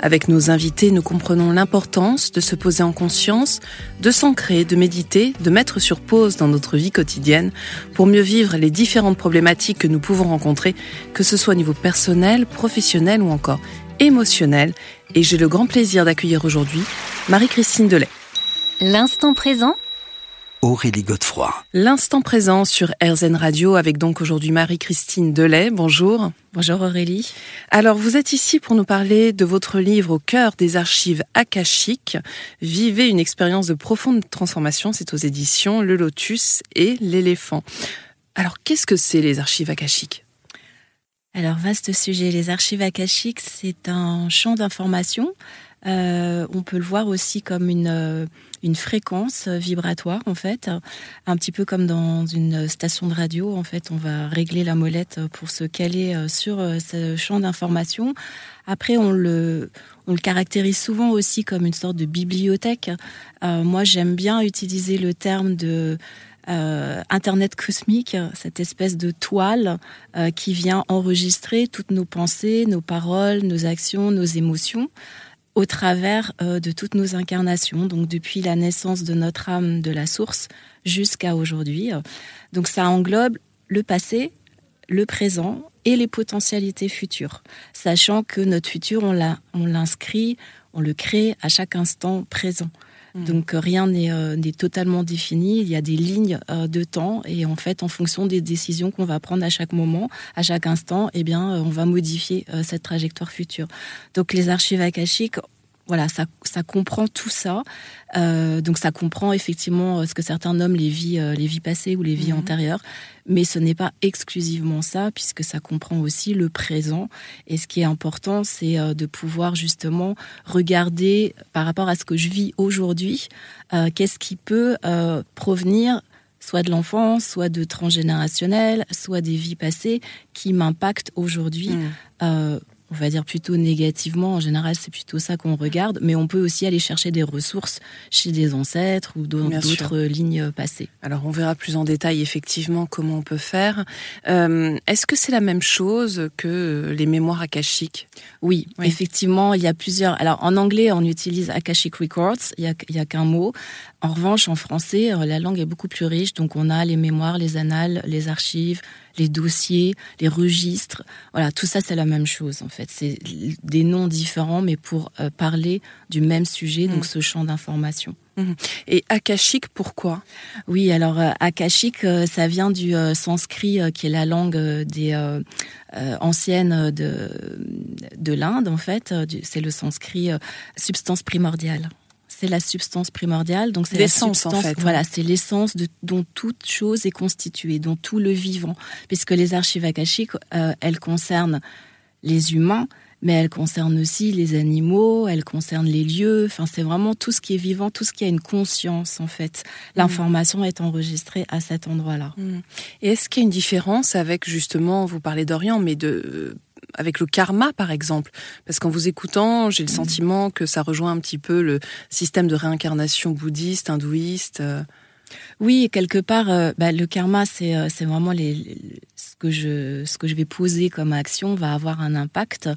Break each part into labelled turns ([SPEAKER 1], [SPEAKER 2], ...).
[SPEAKER 1] Avec nos invités, nous comprenons l'importance de se poser en conscience, de s'ancrer, de méditer, de mettre sur pause dans notre vie quotidienne pour mieux vivre les différentes problématiques que nous pouvons rencontrer, que ce soit au niveau personnel, professionnel ou encore émotionnel. Et j'ai le grand plaisir d'accueillir aujourd'hui Marie-Christine Delay.
[SPEAKER 2] L'instant présent
[SPEAKER 3] Aurélie Godefroy.
[SPEAKER 1] L'instant présent sur RZN Radio avec donc aujourd'hui Marie-Christine Delay. Bonjour.
[SPEAKER 4] Bonjour Aurélie.
[SPEAKER 1] Alors vous êtes ici pour nous parler de votre livre Au cœur des archives akashiques. Vivez une expérience de profonde transformation. C'est aux éditions Le Lotus et l'éléphant. Alors qu'est-ce que c'est les archives akashiques?
[SPEAKER 4] Alors vaste sujet. Les archives akashiques, c'est un champ d'information. Euh, on peut le voir aussi comme une euh, une fréquence vibratoire en fait, un petit peu comme dans une station de radio. En fait, on va régler la molette pour se caler euh, sur ce champ d'information. Après, on le, on le caractérise souvent aussi comme une sorte de bibliothèque. Moi, j'aime bien utiliser le terme de Internet cosmique, cette espèce de toile qui vient enregistrer toutes nos pensées, nos paroles, nos actions, nos émotions au travers euh, de toutes nos incarnations, donc depuis la naissance de notre âme de la source jusqu'à aujourd'hui. Donc ça englobe le passé, le présent et les potentialités futures, sachant que notre futur, on l'inscrit, on le crée à chaque instant présent. Mm. Donc euh, rien euh, n'est totalement défini, il y a des lignes de temps et en fait en fonction des décisions qu'on va prendre à chaque moment, à chaque instant, eh bien on va modifier cette trajectoire future. Donc les archives akashiques voilà, ça, ça comprend tout ça. Euh, donc ça comprend effectivement euh, ce que certains nomment les vies, euh, les vies passées ou les vies mhm. antérieures, mais ce n'est pas exclusivement ça, puisque ça comprend aussi le présent. Et ce qui est important, c'est de pouvoir justement regarder par rapport à ce que je vis aujourd'hui, qu'est-ce qui peut provenir soit de l'enfance, soit de transgénérationnel, soit des vies passées qui m'impactent aujourd'hui. Mhm on va dire plutôt négativement. En général, c'est plutôt ça qu'on regarde, mais on peut aussi aller chercher des ressources chez des ancêtres ou dans d'autres lignes passées.
[SPEAKER 1] Alors, on verra plus en détail effectivement comment on peut faire. Euh, est-ce que c'est la même chose que les mémoires akashiques?
[SPEAKER 4] Oui, effectivement, il y a plusieurs. Alors, en anglais, on utilise Akashic Records, il n'y a, a qu'un mot. En revanche, en français, euh, la langue est beaucoup plus riche, donc on a les mémoires, les annales, les archives, les dossiers, les registres. Voilà, tout ça, c'est la même chose en fait. C'est des noms différents, mais pour euh, parler du même sujet, donc mm. ce champ d'information.
[SPEAKER 1] Mm. Et akashique, pourquoi?
[SPEAKER 4] Oui, alors euh, akashique, euh, ça vient du sanskrit, qui est la langue des anciennes de, de l'Inde, en fait. C'est le sanskrit substance primordiale c'est la substance primordiale. Donc c'est
[SPEAKER 1] l'essence en fait. Hein.
[SPEAKER 4] Voilà, c'est l'essence dont toute chose est constituée, dont tout le vivant, puisque les archives akashiques, euh, elles concernent les humains, mais elles concernent aussi les animaux, elles concernent les lieux. Enfin, c'est vraiment tout ce qui est vivant, tout ce qui a une conscience en fait. L'information est enregistrée à cet endroit-là.
[SPEAKER 1] Mmh. Et est-ce qu'il y a une différence avec justement, vous parlez d'Orient, mais de avec le karma, par exemple Parce qu'en vous écoutant, j'ai le mm. sentiment que ça rejoint un petit peu le système de réincarnation bouddhiste, hindouiste. Euh.
[SPEAKER 4] Oui, quelque part, euh, bah, le karma, c'est euh, vraiment les, ce que je ce que je vais poser comme action va avoir un impact.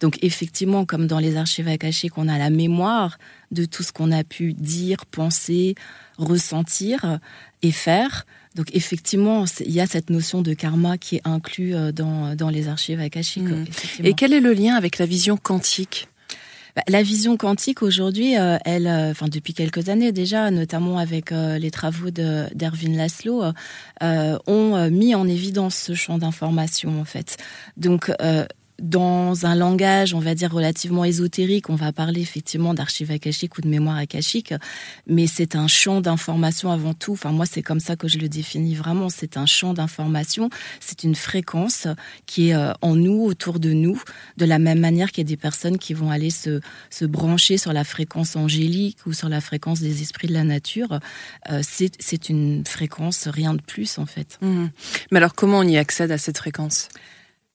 [SPEAKER 4] Donc effectivement, comme dans les archives akashiques, on a la mémoire de tout ce qu'on a pu dire, penser, ressentir et faire. Donc effectivement, il y a cette notion de karma qui est inclue euh, dans, dans les archives akashiques. Mmh.
[SPEAKER 1] Et quel est le lien avec la vision quantique?
[SPEAKER 4] Bah, la vision quantique aujourd'hui, euh, elle, euh, enfin depuis quelques années déjà, notamment avec les travaux d'Erwin Laszlo, ont mis en évidence ce champ d'information en fait. Donc dans un langage, on va dire, relativement ésotérique, on va parler effectivement d'archives akashiques ou de mémoire akashique, mais c'est un champ d'information avant tout. Enfin, moi, c'est comme ça que je le définis vraiment. C'est un champ d'information, c'est une fréquence qui est euh, en nous, autour de nous, de la même manière qu'il y a des personnes qui vont aller se, se brancher sur la fréquence angélique ou sur la fréquence des esprits de la nature. Euh, c'est une fréquence, rien de plus, en fait.
[SPEAKER 1] Mmh. Mais alors, comment on y accède à cette fréquence?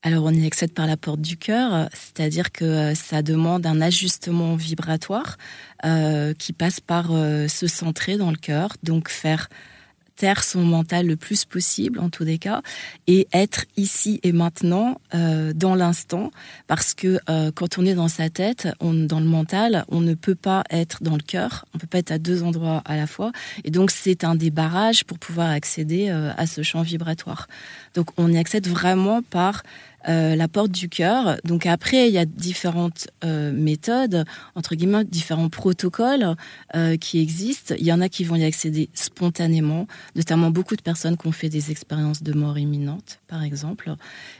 [SPEAKER 4] Alors on y accède par la porte du cœur, c'est-à-dire que euh, ça demande un ajustement vibratoire euh, qui passe par euh, se centrer dans le cœur, donc faire taire son mental le plus possible en tous les cas et être ici et maintenant euh, dans l'instant parce que euh, quand on est dans sa tête, on, dans le mental, on ne peut pas être dans le cœur, on peut pas être à deux endroits à la fois et donc c'est un des barrages pour pouvoir accéder euh, à ce champ vibratoire. Donc on y accède vraiment par euh, la porte du cœur. Donc après, il y a différentes euh, méthodes, entre guillemets, différents protocoles euh, qui existent. Il y en a qui vont y accéder spontanément, notamment beaucoup de personnes qui ont fait des expériences de mort imminente, par exemple.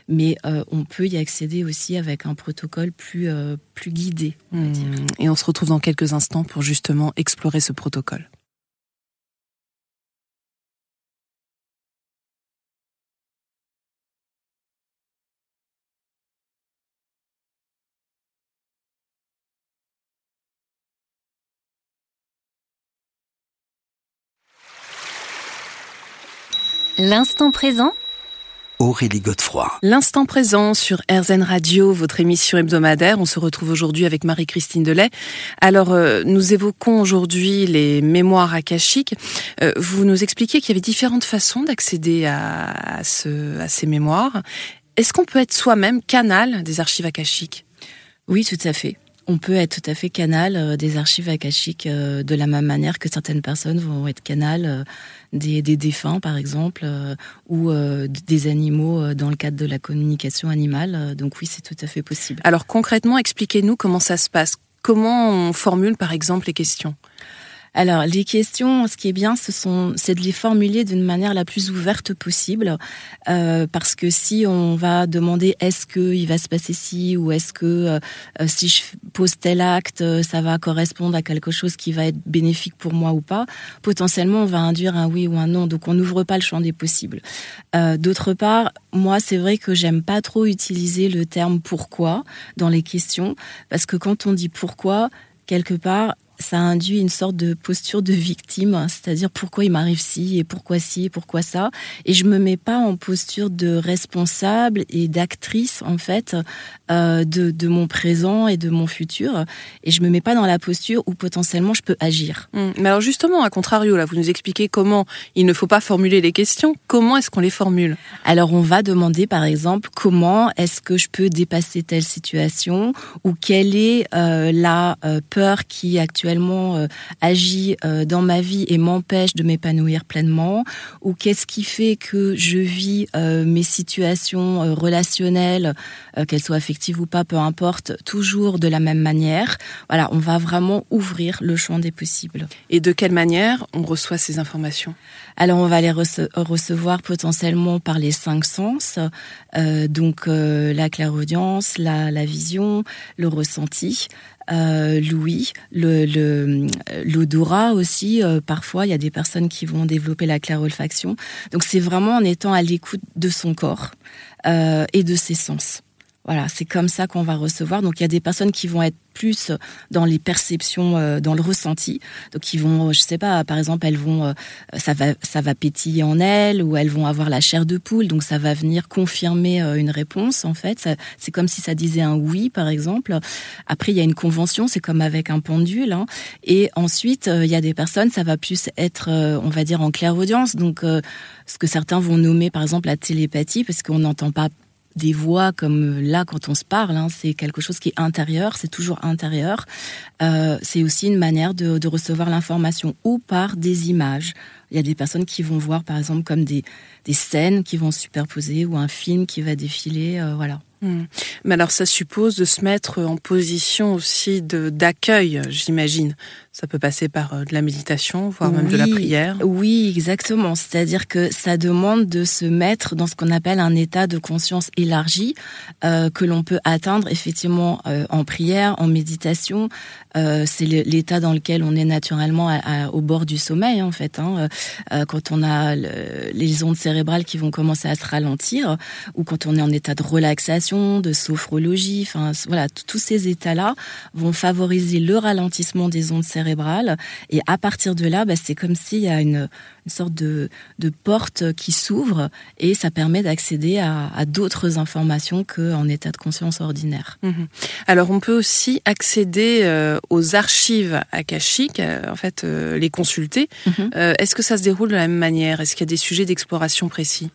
[SPEAKER 4] Mais on peut y accéder aussi avec un protocole plus, plus guidé.
[SPEAKER 1] Hmm. Et on se retrouve dans quelques instants pour justement explorer ce protocole.
[SPEAKER 2] L'instant présent
[SPEAKER 3] Aurélie Godefroy.
[SPEAKER 1] L'instant présent sur RZN Radio, votre émission hebdomadaire. On se retrouve aujourd'hui avec Marie-Christine Delay. Alors, euh, nous évoquons aujourd'hui les mémoires akashiques. Euh, vous nous expliquez qu'il y avait différentes façons d'accéder à, ce, à ces mémoires. Est-ce qu'on peut être soi-même canal des archives akashiques?
[SPEAKER 4] Oui, tout à fait. On peut être tout à fait canal euh, des archives akashiques de la même manière que certaines personnes vont être canal des, défunts, par exemple, euh, ou euh, des animaux euh, dans le cadre de la communication animale. Donc oui, c'est tout à fait possible.
[SPEAKER 1] Alors concrètement, expliquez-nous comment ça se passe. Comment on formule, par exemple, les questions?
[SPEAKER 4] Alors, les questions, ce qui est bien, ce c'est de les formuler d'une manière la plus ouverte possible, euh, parce que si on va demander est-ce que il va se passer ci ou est-ce que euh, si je pose tel acte, euh, ça va correspondre à quelque chose qui va être bénéfique pour moi ou pas, potentiellement on va induire un oui ou un non. Donc on n'ouvre pas le champ des possibles. Euh, D'autre part, moi c'est vrai que j'aime pas trop utiliser le terme pourquoi dans les questions, parce que quand on dit pourquoi quelque part, ça induit une sorte de posture de victime, c'est-à-dire pourquoi il m'arrive ci et pourquoi ci et pourquoi ça. Et je me mets pas en posture de responsable et d'actrice en fait euh, de, de, mon présent et de mon futur. Et je me mets pas dans la posture où potentiellement je peux agir.
[SPEAKER 1] Hum, mais alors justement, à contrario, là, vous nous expliquez comment il ne faut pas formuler les questions. Comment est-ce qu'on les formule?
[SPEAKER 4] Alors on va demander par exemple comment est-ce que je peux dépasser telle situation ou quelle est euh, la euh, peur qui actuellement euh, agit euh, dans ma vie et m'empêche de m'épanouir pleinement? Ou qu'est-ce qui fait que je vis euh, mes situations relationnelles, qu'elles soient affectives ou pas, peu importe, toujours de la même manière? Voilà, on va vraiment ouvrir le champ des possibles.
[SPEAKER 1] Et de quelle manière on reçoit ces informations?
[SPEAKER 4] Alors, on va les recevoir potentiellement par les cinq sens, donc la clairaudience, la, la vision, le ressenti euh, l'ouïe, le, l'odorat aussi. Euh, parfois, il y a des personnes qui vont développer la clairolfaction. Donc, c'est vraiment en étant à l'écoute de son corps euh, et de ses sens. Voilà, c'est comme ça qu'on va recevoir. Donc il y a des personnes qui vont être plus dans les perceptions, euh, dans le ressenti. Donc ils vont, je sais pas, par exemple, elles vont, euh, ça va, ça va pétiller en elles, ou elles vont avoir la chair de poule. Donc ça va venir confirmer euh, une réponse. En fait, c'est comme si ça disait un oui, par exemple. Après, il y a une convention, c'est comme avec un pendule. Hein. Et ensuite, il y a des personnes, ça va plus être, on va dire, en clair-audience. Donc ce que certains vont nommer, par exemple, la télépathie, parce qu'on n'entend pas des voix comme là quand on se parle, hein, c'est quelque chose qui est intérieur, c'est toujours intérieur. Euh, c'est aussi une manière de, de recevoir l'information ou par des images. Il y a des personnes qui vont voir par exemple comme des, des scènes qui vont se superposer ou un film qui va défiler, euh, voilà.
[SPEAKER 1] Hmm. Mais alors ça suppose de se mettre en position aussi d'accueil, j'imagine. Ça peut passer par euh, de la méditation, voire même de la prière.
[SPEAKER 4] Oui, exactement. C'est-à-dire que ça demande de se mettre dans ce qu'on appelle un état de conscience élargi euh, que l'on peut atteindre effectivement euh, en prière, en méditation. Euh, c'est l'état dans lequel on est naturellement au bord du sommeil en fait. Hein. Euh, quand on a les ondes cérébrales qui vont commencer à se ralentir ou quand on est en état de relaxation, de sophrologie. Enfin voilà, tous ces états-là vont favoriser le ralentissement des ondes cérébrales et à partir de là, bah, c'est comme s'il y a une, sorte de, porte qui s'ouvre et ça permet d'accéder à, d'autres informations qu'en état de conscience ordinaire.
[SPEAKER 1] Mhm. Alors on peut aussi accéder euh, aux archives akashiques, euh, en fait euh, les consulter. Mhm. Est-ce que ça se déroule de la même manière? Est-ce qu'il y a des sujets d'exploration précis?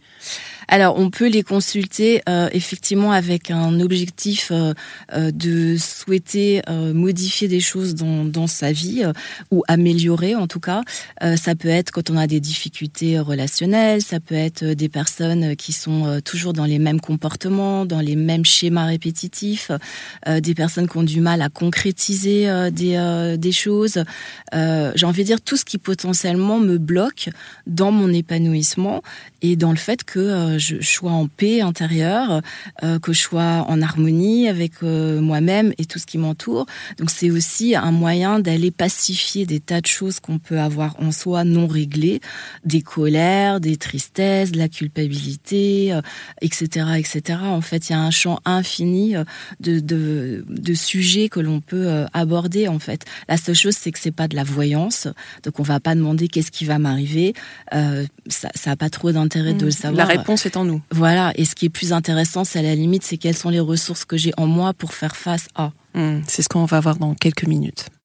[SPEAKER 4] Alors, on peut les consulter euh, effectivement avec un objectif euh, euh, de souhaiter modifier des choses dans, dans sa vie ou améliorer en tout cas. ça peut être quand on a des difficultés relationnelles, ça peut être des personnes qui sont toujours dans les mêmes comportements, dans les mêmes schémas répétitifs, des personnes qui ont du mal à concrétiser des, des choses. J'ai envie de dire tout ce qui potentiellement me bloque dans mon épanouissement et dans le fait que je, sois en paix intérieure, euh, que je sois en harmonie avec euh, moi-même et tout ce qui m'entoure. Donc c'est aussi un moyen d'aller pacifier des tas de choses qu'on peut avoir en soi non réglées, des colères, des tristesses, de la culpabilité, etc., euh, etc. En fait, il y a un champ infini de, de, de sujets que l'on peut aborder. En fait, la seule chose c'est que c'est pas de la voyance, donc on va pas demander qu'est-ce qui va m'arriver. ça, ça a pas trop d'intérêt de le mmh. savoir.
[SPEAKER 1] La réponse en nous.
[SPEAKER 4] Voilà, et ce qui est plus intéressant, c'est à la limite, c'est quelles sont les ressources que j'ai en moi pour faire face à.
[SPEAKER 1] Hmm, c'est ce qu'on va voir dans quelques minutes.